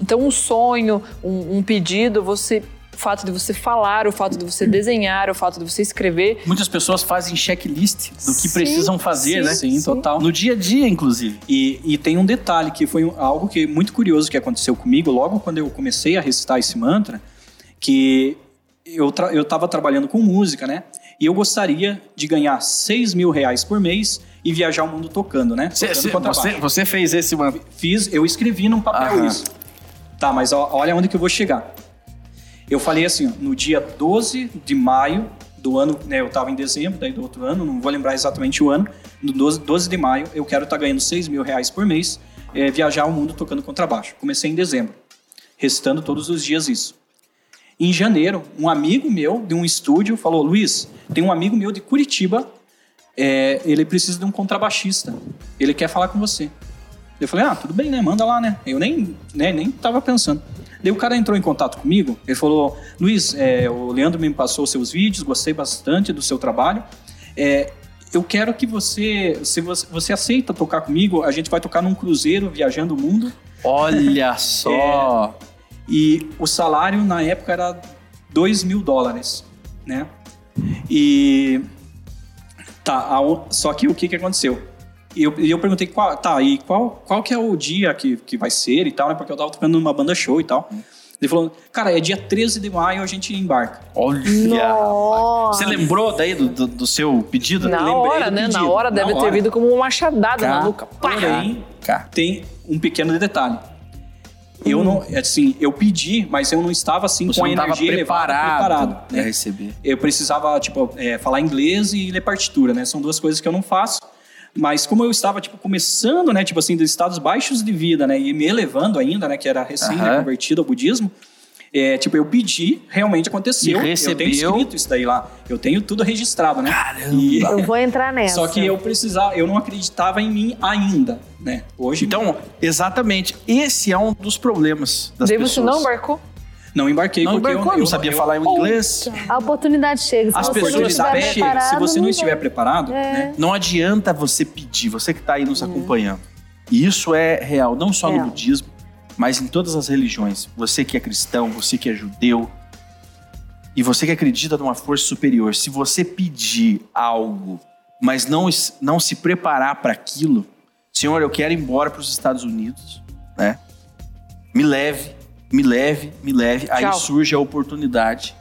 Speaker 3: Então, um sonho, um, um pedido, você fato de você falar, o fato de você desenhar, o fato de você escrever.
Speaker 2: Muitas pessoas fazem checklist do que sim, precisam fazer,
Speaker 5: sim,
Speaker 2: né?
Speaker 5: Sim, total.
Speaker 2: No dia a dia, inclusive.
Speaker 5: E, e tem um detalhe que foi algo que muito curioso que aconteceu comigo logo quando eu comecei a recitar esse mantra, que eu, tra eu tava trabalhando com música, né? E eu gostaria de ganhar 6 mil reais por mês e viajar o mundo tocando, né?
Speaker 2: Cê, cê, você, você, fez esse...
Speaker 5: Fiz, eu escrevi num papel Aham. isso. Tá, mas olha onde que eu vou chegar. Eu falei assim, no dia 12 de maio do ano, né, eu estava em dezembro daí do outro ano, não vou lembrar exatamente o ano, no 12, 12 de maio eu quero estar tá ganhando 6 mil reais por mês, é, viajar o mundo tocando contrabaixo. Comecei em dezembro, recitando todos os dias isso. Em janeiro, um amigo meu de um estúdio falou, Luiz, tem um amigo meu de Curitiba, é, ele precisa de um contrabaixista, ele quer falar com você. Eu falei, ah, tudo bem, né, manda lá, né. Eu nem, né, nem tava pensando. Daí o cara entrou em contato comigo, ele falou: Luiz, é, o Leandro me passou seus vídeos, gostei bastante do seu trabalho. É, eu quero que você, se você, você aceita tocar comigo, a gente vai tocar num cruzeiro viajando o mundo.
Speaker 2: Olha só!
Speaker 5: É, e o salário na época era 2 mil dólares, né? E tá, só que o que que aconteceu? E eu, eu perguntei, qual, tá, e qual, qual que é o dia que, que vai ser e tal, né? Porque eu tava tocando numa banda show e tal. Ele falou, cara, é dia 13 de maio a gente embarca.
Speaker 2: Olha! Nossa. Você lembrou daí do, do, do seu pedido?
Speaker 3: Na hora, né? Na hora deve Na ter hora. vindo como uma machadada na nuca.
Speaker 5: Porém, tem um pequeno detalhe. Eu hum. não, assim, eu pedi, mas eu não estava assim Você com a energia
Speaker 2: preparado, preparado
Speaker 5: né? receber. Eu precisava, tipo, é, falar inglês e ler partitura, né? São duas coisas que eu não faço. Mas como eu estava, tipo, começando, né, tipo assim, dos estados baixos de vida, né, e me elevando ainda, né, que era recém-convertido ao budismo, É, tipo, eu pedi, realmente aconteceu.
Speaker 2: E.
Speaker 5: Eu tenho escrito isso daí lá. Eu tenho tudo registrado, né?
Speaker 2: Caramba!
Speaker 5: E-
Speaker 4: Eu vou entrar nessa.
Speaker 5: Só que eu precisava, eu não acreditava em mim ainda, né? Hoje
Speaker 2: Então, exatamente, esse é um dos problemas das
Speaker 3: Daí
Speaker 2: pessoas.
Speaker 3: você não embarcou?
Speaker 5: Não embarquei
Speaker 2: Não
Speaker 5: porque
Speaker 2: embarcou,
Speaker 5: eu,
Speaker 2: não
Speaker 5: eu
Speaker 2: sabia
Speaker 5: eu-
Speaker 2: falar inglês.
Speaker 4: A oportunidade chega. Se
Speaker 2: As
Speaker 4: você
Speaker 2: pessoas
Speaker 4: não estiver
Speaker 2: pedem, se
Speaker 4: preparado,
Speaker 5: se você não
Speaker 4: vai.
Speaker 5: estiver preparado,
Speaker 4: É.
Speaker 5: né?
Speaker 2: Não adianta você pedir, você que está aí nos acompanhando. E isso é real, não só
Speaker 4: Real.
Speaker 2: no budismo, mas em todas as religiões. Você que é cristão, você que é judeu, e você que acredita numa força superior, se você pedir algo, mas não, não se preparar para aquilo, Senhor, eu quero ir embora para os Estados Unidos, né? Me leve, me leve, me leve. Aí
Speaker 3: Tchau.
Speaker 2: surge a oportunidade.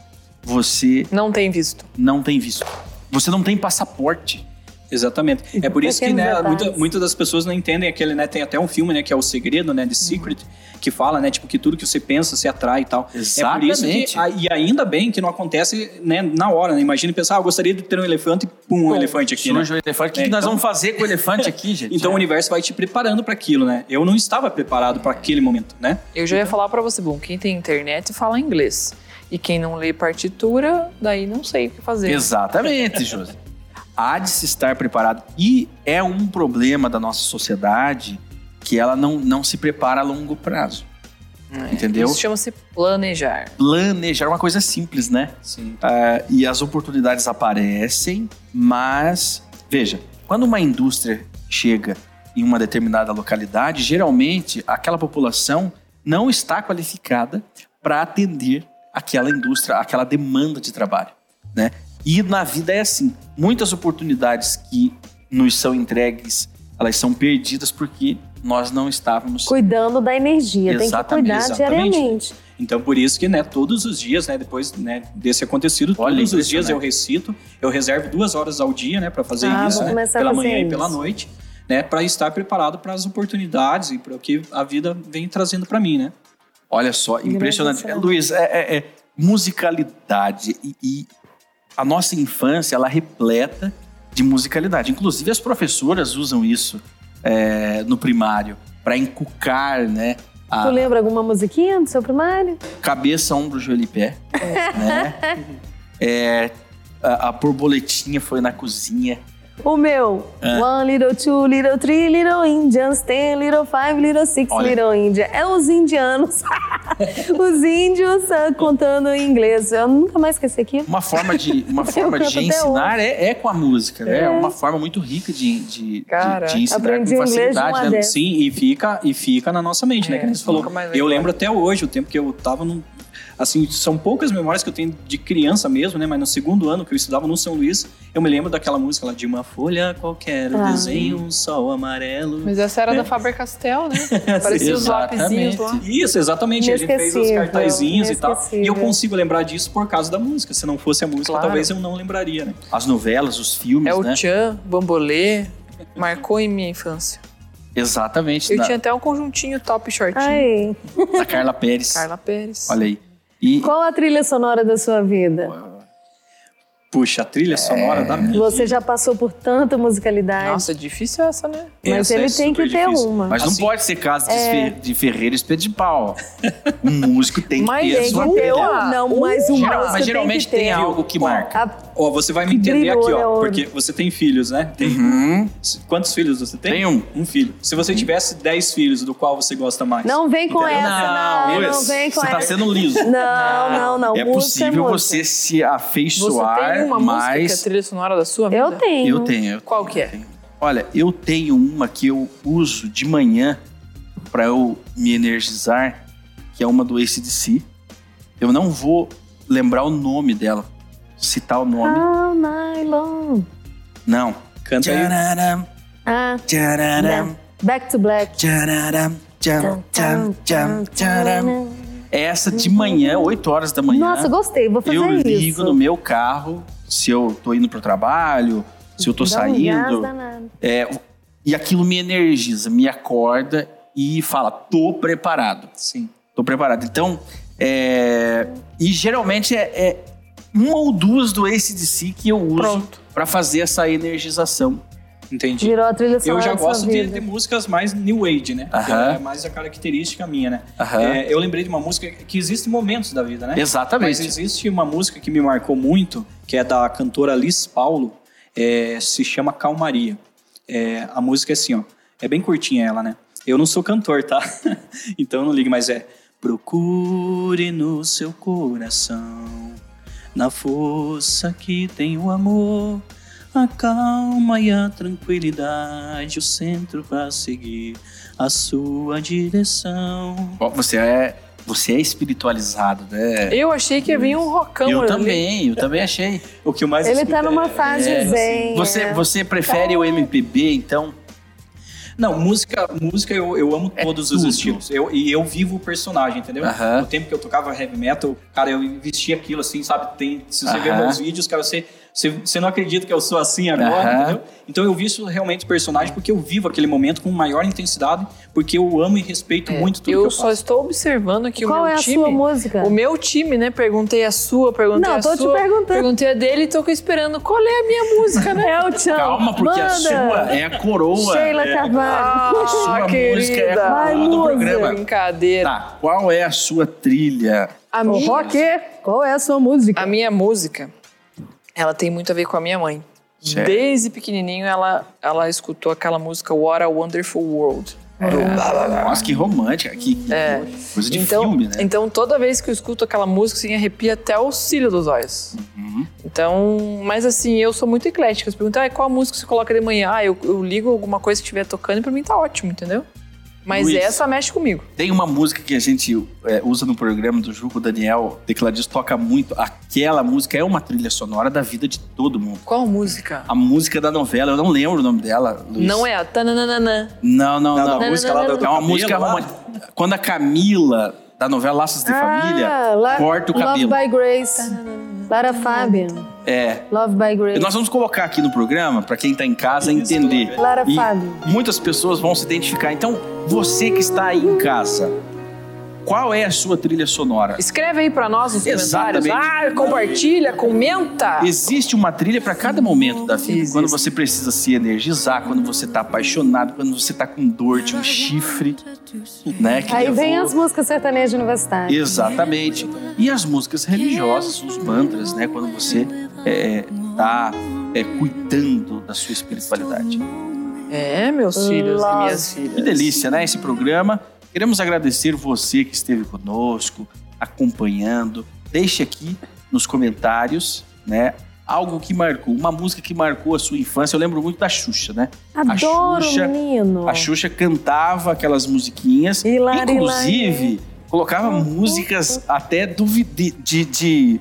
Speaker 2: Você
Speaker 3: Não tem visto.
Speaker 2: não tem visto. Você não tem passaporte.
Speaker 5: Exatamente. É por isso que né, muita- muitas das pessoas não entendem aquele, né? Tem até um filme, né, que é o Segredo, né, The Secret, que fala, né, tipo que tudo que você pensa se atrai e tal. É por isso
Speaker 2: Exatamente.
Speaker 5: que a- e ainda bem que não acontece, né, na hora, né? Imagina pensar, ah, eu gostaria de ter um elefante e pum, um elefante aqui, né?
Speaker 2: O elefante. O que,
Speaker 5: É,
Speaker 2: que nós
Speaker 5: então-
Speaker 2: vamos fazer com o elefante aqui, gente?
Speaker 5: Então o universo vai te preparando para aquilo, né? Eu não estava preparado para aquele momento, né?
Speaker 3: Eu já ia falar pra você, bom, quem tem internet fala inglês. E quem não lê partitura, daí não sei o que fazer.
Speaker 2: Exatamente, Josi. Há de se estar preparado. E é um problema da nossa sociedade que ela não, não se prepara a longo prazo. Entendeu?
Speaker 3: Isso chama-se planejar.
Speaker 2: Planejar é uma coisa simples, né?
Speaker 5: Sim.
Speaker 2: Ah, e as oportunidades aparecem, mas veja, quando uma indústria chega em uma determinada localidade, geralmente aquela população não está qualificada para atender aquela indústria, aquela demanda de trabalho, né? E na vida é assim, muitas oportunidades que nos são entregues, elas são perdidas porque nós não estávamos
Speaker 4: Cuidando da energia. Tem que
Speaker 2: Exatamente,
Speaker 4: cuidar
Speaker 5: exatamente.
Speaker 4: diariamente.
Speaker 5: Então, por isso que, né, todos os dias, né, depois né, desse acontecido,
Speaker 2: Olha,
Speaker 5: todos os dias eu recito, eu reservo duas horas ao dia, né, para fazer
Speaker 4: Ah,
Speaker 5: isso, né, pela manhã e
Speaker 4: isso.
Speaker 5: pela noite, né, para estar preparado para as oportunidades e para o que a vida vem trazendo para mim, né?
Speaker 2: Olha só, impressionante.
Speaker 4: céu.
Speaker 2: Luiz, é, é- é musicalidade e, e a nossa infância, ela é repleta de musicalidade. Inclusive, as professoras usam isso é, no primário para encucar, né? A
Speaker 4: Tu lembra alguma musiquinha do seu primário?
Speaker 2: cabeça, ombro, joelho e pé. Né? É, a, a borboletinha foi na cozinha.
Speaker 4: O meu.
Speaker 2: Ah.
Speaker 4: One little, two little, three little Indians, ten little, five little, six
Speaker 2: Olha.
Speaker 4: little India. É os indianos. os índios ah, contando em inglês. Eu nunca mais esqueci aquilo.
Speaker 2: Uma forma de, uma forma de ensinar é, é com a música, né? É uma forma muito rica de, de, de-
Speaker 3: Cara,
Speaker 2: de ensinar
Speaker 4: aprendi
Speaker 2: com
Speaker 4: de
Speaker 2: facilidade. né?
Speaker 5: Sim, e fica, e fica na nossa mente, né?
Speaker 3: É,
Speaker 5: Que a gente falou. Eu lembro até hoje o tempo que eu tava num. Assim, são poucas memórias que eu tenho de criança mesmo, né? Mas no segundo ano que eu estudava no São Luís, eu me lembro daquela música lá de uma folha qualquer,
Speaker 4: Ah.
Speaker 5: desenho, um sol amarelo.
Speaker 3: Mas essa era
Speaker 5: É.
Speaker 3: da Faber-Castell, né? Parecia os lapisinhos lá.
Speaker 5: Isso, exatamente. A gente fez os cartazinhos e tal. E eu consigo lembrar disso por causa da música. Se não fosse a música,
Speaker 3: Claro.
Speaker 5: talvez eu não lembraria, né?
Speaker 2: As novelas, os filmes,
Speaker 3: É o
Speaker 2: né?
Speaker 3: Tchan, Bambolê. Marcou em minha infância.
Speaker 2: Exatamente.
Speaker 3: Eu
Speaker 2: da,
Speaker 3: tinha até um conjuntinho top shortinho.
Speaker 4: Ai,
Speaker 2: da Carla Pérez.
Speaker 3: Carla Pérez.
Speaker 2: Olha aí. E
Speaker 4: qual a trilha sonora da sua vida?
Speaker 5: Puxa, a trilha sonora da minha
Speaker 4: Você já passou por tanta musicalidade.
Speaker 3: Nossa, difícil essa, né?
Speaker 4: mas
Speaker 5: Essa
Speaker 4: ele
Speaker 5: é
Speaker 4: tem que ter
Speaker 5: difícil.
Speaker 4: uma.
Speaker 2: Mas não
Speaker 5: Assim-
Speaker 2: pode ser caso de,
Speaker 4: É.
Speaker 2: De Ferreira e Espeto de pau. Um músico tem que
Speaker 3: Mas
Speaker 2: ter a sua trilha.
Speaker 3: uma-
Speaker 4: Não, mas
Speaker 3: Uh,
Speaker 4: uma
Speaker 2: Geral-
Speaker 4: música
Speaker 2: mas geralmente
Speaker 4: tem, que
Speaker 2: tem,
Speaker 4: ter.
Speaker 2: algo que marca.
Speaker 4: A-
Speaker 5: Ó, você vai me entender
Speaker 4: Brilhou,
Speaker 5: aqui, ó. Porque você tem filhos, né? Tem.
Speaker 2: Hum,
Speaker 5: Quantos filhos você tem?
Speaker 2: Tem um.
Speaker 5: Um filho. Se você tivesse 10 filhos, do qual você gosta mais?
Speaker 4: Não vem com
Speaker 5: Entendeu?
Speaker 4: essa, não. Não,
Speaker 2: Luiz,
Speaker 4: vem com
Speaker 2: você tá
Speaker 4: essa.
Speaker 2: sendo liso.
Speaker 4: Não, não, não.
Speaker 2: É
Speaker 4: Música
Speaker 2: possível
Speaker 4: música.
Speaker 2: você se
Speaker 3: Você
Speaker 2: afeiçoar,
Speaker 3: tem uma música que é trilha sonora da sua vida?
Speaker 4: Eu tenho.
Speaker 2: eu tenho.
Speaker 3: Qual que é?
Speaker 2: Olha, eu tenho uma que eu uso de manhã para eu me energizar, que é uma do ACDC. Eu não vou lembrar o nome dela, citar o nome.
Speaker 4: All night long.
Speaker 2: Não.
Speaker 5: Canta aí.
Speaker 2: Tchararam,
Speaker 4: Ah,
Speaker 2: tchararam,
Speaker 4: Back to Black.
Speaker 2: tcharam. Essa de manhã, 8 horas da manhã.
Speaker 4: Nossa, gostei. Vou fazer
Speaker 2: eu
Speaker 4: isso.
Speaker 2: ligo no meu carro, se eu tô indo pro trabalho, se eu tô
Speaker 4: Dá um
Speaker 2: saindo.
Speaker 4: danado.
Speaker 2: É, e aquilo me energiza, me acorda e fala, tô preparado.
Speaker 5: Sim.
Speaker 2: Tô preparado. Então, é, e geralmente é, é uma ou duas do ACDC que eu uso para fazer essa energização.
Speaker 5: Entendi.
Speaker 4: Virou a trilha sonora
Speaker 5: Eu já gosto de, de músicas mais new age, né? Que
Speaker 2: Aham.
Speaker 5: é mais a característica minha, né?
Speaker 2: Aham.
Speaker 5: É, eu lembrei de uma música que existem momentos da vida, né?
Speaker 2: Exatamente.
Speaker 5: Mas existe uma música que me marcou muito, que é da cantora Liz Paulo, é, se chama Calmaria. É, a música é assim, ó. É bem curtinha ela, né? Eu não sou cantor, tá? então não ligue, mas é. Procure no seu coração, na força que tem o amor, a calma e a tranquilidade, o centro para seguir a sua direção.
Speaker 2: Ó, Você é, você é espiritualizado, né?
Speaker 3: Eu achei que ia vir um rocão
Speaker 2: Eu
Speaker 3: ali.
Speaker 2: também, eu também achei.
Speaker 5: O que mais
Speaker 4: Ele tá numa
Speaker 5: é-
Speaker 4: fase
Speaker 5: é,
Speaker 4: zen.
Speaker 2: Você,
Speaker 4: é.
Speaker 2: você prefere o MPB, então?
Speaker 5: Não, música, música eu, eu amo
Speaker 2: É
Speaker 5: todos os estilos. Eu, e eu vivo o personagem, entendeu?
Speaker 2: Aham.
Speaker 5: No tempo que eu tocava heavy metal, cara, eu vestia aquilo assim, sabe? Tem, se você ver
Speaker 2: Aham.
Speaker 5: meus vídeos, cara, você, você, não acredita que eu sou assim agora,
Speaker 2: Aham.
Speaker 5: entendeu? Então eu visto realmente o personagem porque eu vivo aquele momento com maior intensidade, porque eu amo e respeito muito tudo que
Speaker 3: Eu
Speaker 5: eu
Speaker 3: só
Speaker 5: faço.
Speaker 3: estou observando aqui
Speaker 4: Qual
Speaker 3: o meu
Speaker 4: é a
Speaker 3: time.
Speaker 4: sua música?
Speaker 3: O meu time, né? Perguntei a sua, perguntei
Speaker 4: Não,
Speaker 3: a
Speaker 4: tô te
Speaker 3: sua.
Speaker 4: perguntando.
Speaker 3: Perguntei a dele e tô esperando qual é a minha música, né?
Speaker 4: É o Tchan.
Speaker 2: Calma, porque a
Speaker 4: Manda.
Speaker 2: sua é a coroa.
Speaker 4: Sheila Carvalho.
Speaker 2: A sua
Speaker 3: Ah,
Speaker 2: música é a
Speaker 3: querida.
Speaker 4: Vai,
Speaker 2: coroa do
Speaker 4: musa.
Speaker 2: programa.
Speaker 3: Brincadeira.
Speaker 2: Tá, qual é a sua trilha?
Speaker 3: A, minha,
Speaker 4: Rock, qual é a sua música?
Speaker 3: a minha música, ela tem muito a ver com a minha mãe.
Speaker 2: Certo.
Speaker 3: Desde pequenininho, ela, ela escutou aquela música What a Wonderful World.
Speaker 2: Nossa, que romântica. Que, que
Speaker 3: É.
Speaker 2: coisa de
Speaker 3: então,
Speaker 2: filme, né?
Speaker 3: então, toda vez que eu escuto aquela música, assim, arrepia até o cílio dos olhos.
Speaker 2: Uhum.
Speaker 3: Então, mas assim, eu sou muito eclética. Você pergunta, ah, qual a música você coloca de manhã? Ah, eu, eu ligo alguma coisa que estiver tocando e pra mim tá ótimo, entendeu? Mas
Speaker 2: Luiz.
Speaker 3: essa mexe comigo.
Speaker 2: Tem uma música que a gente é, usa no programa do Juco Daniel, tecladista, toca muito. Aquela música é uma trilha sonora da vida de todo mundo.
Speaker 3: Qual música?
Speaker 2: A música da novela, eu não lembro o nome dela, Luiz.
Speaker 3: Não é a tananana.
Speaker 2: Não, não,
Speaker 5: Não,
Speaker 2: não.
Speaker 5: da música lá do, do
Speaker 2: É uma música
Speaker 5: lá.
Speaker 2: romântica. Quando a Camila, da novela Laços de Família,
Speaker 4: Ah, La-
Speaker 2: corta o
Speaker 4: Love
Speaker 2: cabelo.
Speaker 4: by Grace. Lara Fabian.
Speaker 2: É.
Speaker 4: Love by Grace.
Speaker 2: nós vamos colocar aqui no programa para quem tá em casa entender.
Speaker 4: Lara
Speaker 2: E
Speaker 4: Fabian.
Speaker 2: muitas pessoas vão se identificar. Então, você que está aí em casa, qual é a sua trilha sonora?
Speaker 3: Escreve aí pra nós nos comentários.
Speaker 2: Exatamente.
Speaker 3: Ah, compartilha, comenta.
Speaker 2: Existe uma trilha para cada momento da vida.
Speaker 3: Existe.
Speaker 2: Quando você precisa se energizar, quando você tá apaixonado, quando você tá com dor de um chifre, né? que
Speaker 4: Aí
Speaker 2: levou-
Speaker 4: vem as músicas sertanejas universitárias.
Speaker 2: Exatamente. E as músicas religiosas, os mantras, né? Quando você é, tá é, cuidando da sua espiritualidade.
Speaker 3: É, meus filhos e minhas
Speaker 2: Que
Speaker 3: filhas.
Speaker 2: delícia, né? Esse programa. Queremos agradecer você que esteve conosco, acompanhando. Deixe aqui nos comentários, né? Algo que marcou, uma música que marcou a sua infância. Eu lembro muito da Xuxa, né?
Speaker 4: Adoro,
Speaker 2: a Xuxa,
Speaker 4: menino.
Speaker 2: A Xuxa cantava aquelas musiquinhas.
Speaker 4: Hilari,
Speaker 2: inclusive, colocava músicas até de, de, de,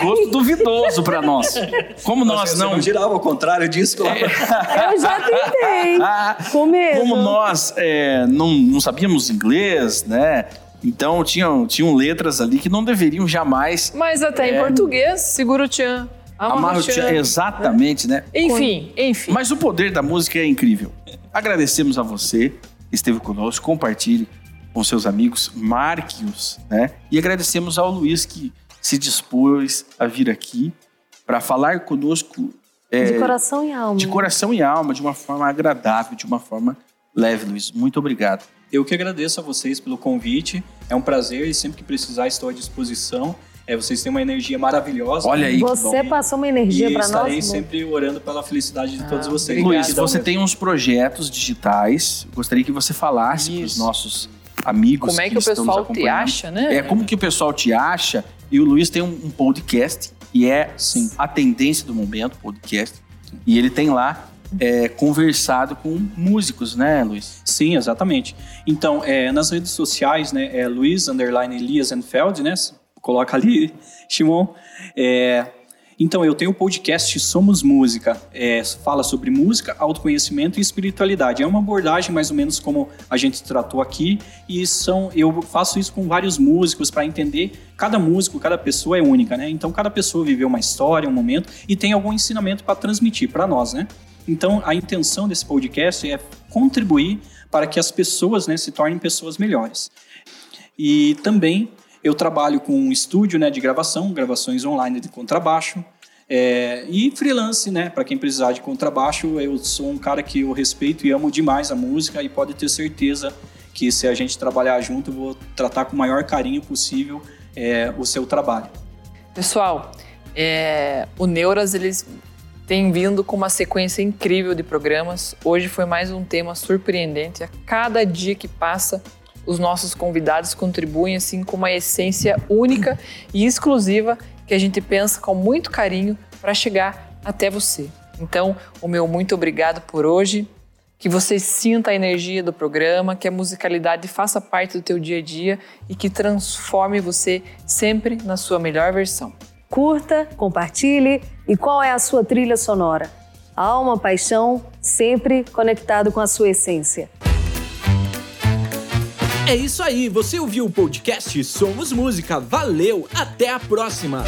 Speaker 2: gosto duvidoso para nós. Como nós
Speaker 5: Você
Speaker 2: não.
Speaker 5: não girava ao contrário disso, de Deus.
Speaker 4: Eu já tentei.
Speaker 2: Ah,
Speaker 4: Com medo.
Speaker 2: como nós é, não, não sabíamos inglês, né? Então tinham, tinham letras ali que não deveriam jamais
Speaker 3: Mas até em
Speaker 2: É.
Speaker 3: português, segura o tchan. amarra
Speaker 2: amar
Speaker 3: o
Speaker 2: o tchan. Exatamente, né?
Speaker 3: Enfim, enfim.
Speaker 2: Mas o poder da música é incrível. Agradecemos a você que esteve conosco, compartilhe com seus amigos, marque-os, né? E agradecemos ao Luiz que se dispôs a vir aqui para falar conosco é,
Speaker 4: De coração e alma.
Speaker 2: de coração e alma, de uma forma agradável, de uma forma leve, Luiz. Muito obrigado.
Speaker 5: Eu que agradeço a vocês pelo convite. É um prazer e sempre que precisar estou à disposição. É, vocês têm uma energia maravilhosa.
Speaker 2: Olha aí,
Speaker 4: Você
Speaker 2: bom.
Speaker 4: passou uma energia
Speaker 5: E
Speaker 4: pra
Speaker 5: estarei
Speaker 4: nós.
Speaker 5: sempre orando pela felicidade de todos vocês.
Speaker 2: Luiz, você tem uns projetos digitais. Gostaria que você falasse para os
Speaker 3: Isso.
Speaker 2: nossos amigos.
Speaker 3: Como é que o
Speaker 2: estão nos
Speaker 3: pessoal te acha, né?
Speaker 2: É, como que o pessoal te acha? E o Luiz tem um, um podcast, que é
Speaker 5: Sim.
Speaker 2: a tendência do momento, podcast. E ele tem lá é, conversado com músicos, né, Luiz?
Speaker 5: Sim, exatamente. Então, é, nas redes sociais, né, é Luiz, underline Elias Enfeld, né? Coloca ali, Shimon. É, então, eu tenho o podcast Somos Música. É, fala sobre música, autoconhecimento e espiritualidade. É uma abordagem mais ou menos como a gente tratou aqui. E são, eu faço isso com vários músicos para entender. Cada músico, cada pessoa é única, né? Então, cada pessoa viveu uma história, um momento e tem algum ensinamento para transmitir para nós, né? Então, a intenção desse podcast é contribuir para que as pessoas né, se tornem pessoas melhores. E também eu trabalho com um estúdio né, de gravação, gravações online de contrabaixo. É, e freelance, né? Para quem precisar de contrabaixo, eu sou um cara que eu respeito e amo demais a música e pode ter certeza que se a gente trabalhar junto, eu vou tratar com o maior carinho possível é, o seu trabalho.
Speaker 3: Pessoal, é, o Neuras eles têm vindo com uma sequência incrível de programas. Hoje foi mais um tema surpreendente. A cada dia que passa, os nossos convidados contribuem assim com uma essência única e exclusiva que a gente pensa com muito carinho para chegar até você. Então, o meu muito obrigado por hoje. Que você sinta a energia do programa, que a musicalidade faça parte do teu dia a dia e que transforme você sempre na sua melhor versão.
Speaker 4: Curta, compartilhe e qual é a sua trilha sonora? Alma, paixão, sempre conectado com a sua essência.
Speaker 2: É isso aí, você ouviu o podcast Somos Música. Valeu, até a próxima!